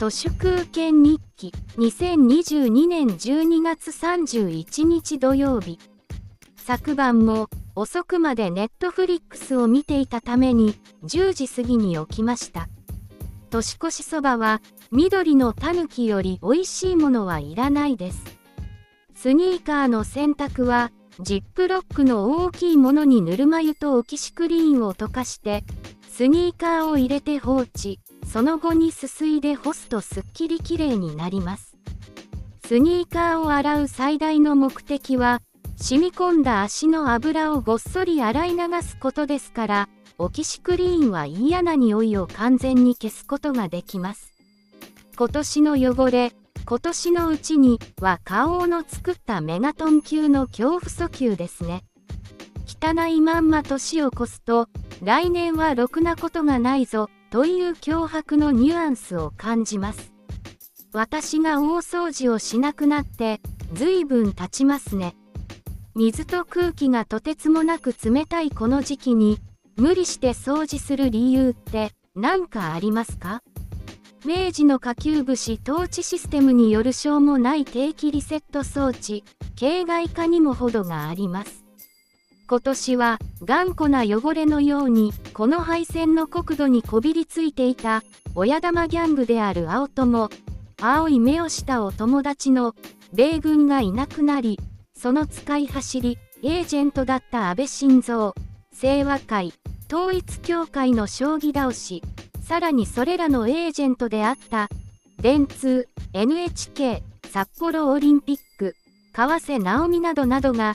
都市空権日記。2022年12月31日土曜日。昨晩も遅くまでネットフリックスを見ていたために10時過ぎに起きました。年越しそばは緑のタヌキより美味しいものはいらないです。スニーカーの洗濯はジップロックの大きいものにぬるま湯とオキシクリーンを溶かしてスニーカーを入れて放置。その後にすすいで干すとすっきりきれいになります。スニーカーを洗う最大の目的は染み込んだ足の油をごっそり洗い流すことですからオキシクリーンは嫌な匂いを完全に消すことができます。今年の汚れ今年のうちには花王の作ったメガトン級の恐怖訴求ですね。汚いまんま年を越すと来年はろくなことがないぞ。という脅迫のニュアンスを感じます。私が大掃除をしなくなって随分経ちますね。水と空気がとてつもなく冷たいこの時期に無理して掃除する理由って何かありますか？明治の下級武士統治システムによるしょうもない定期リセット装置形骸化にも程があります。今年は頑固な汚れのようにこの配線の国土にこびりついていた親玉ギャングである青友青い目をしたお友達の米軍がいなくなりその使い走りエージェントだった安倍晋三清和会統一教会の将棋倒しさらにそれらのエージェントであった電通 NHK 札幌オリンピック川瀬直美などなどが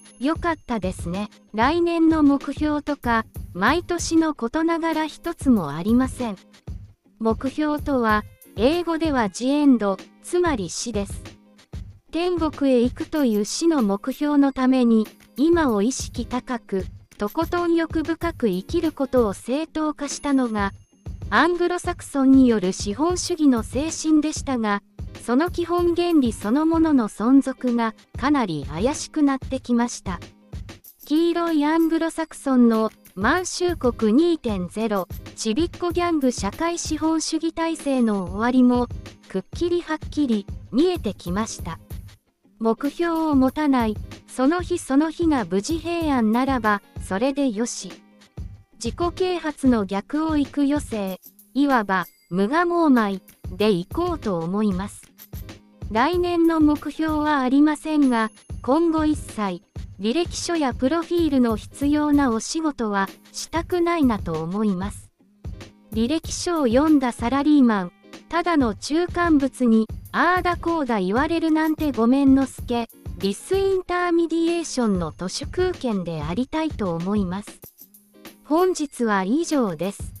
よかったですね。来年の目標とか、毎年のことながら一つもありません。目標とは、英語ではジエンド、つまり死です。天国へ行くという死の目標のために、今を意識高く、とことん欲深く生きることを正当化したのが、アングロサクソンによる資本主義の精神でしたが、その基本原理そのものの存続がかなり怪しくなってきました。黄色いアングロサクソンの満州国2.0ちびっこギャング社会資本主義体制の終わりもくっきりはっきり見えてきました。目標を持たないその日その日が無事平安ならば、それでよし。自己啓発の逆を行く余生、いわば、無我猛米で行こうと思います。来年の目標はありませんが、今後一切、履歴書やプロフィールの必要なお仕事はしたくないなと思います。履歴書を読んだサラリーマン、ただの中間物に、ああだこうだ言われるなんてごめんのすけ、 disintermediation の都市空間でありたいと思います。本日は以上です。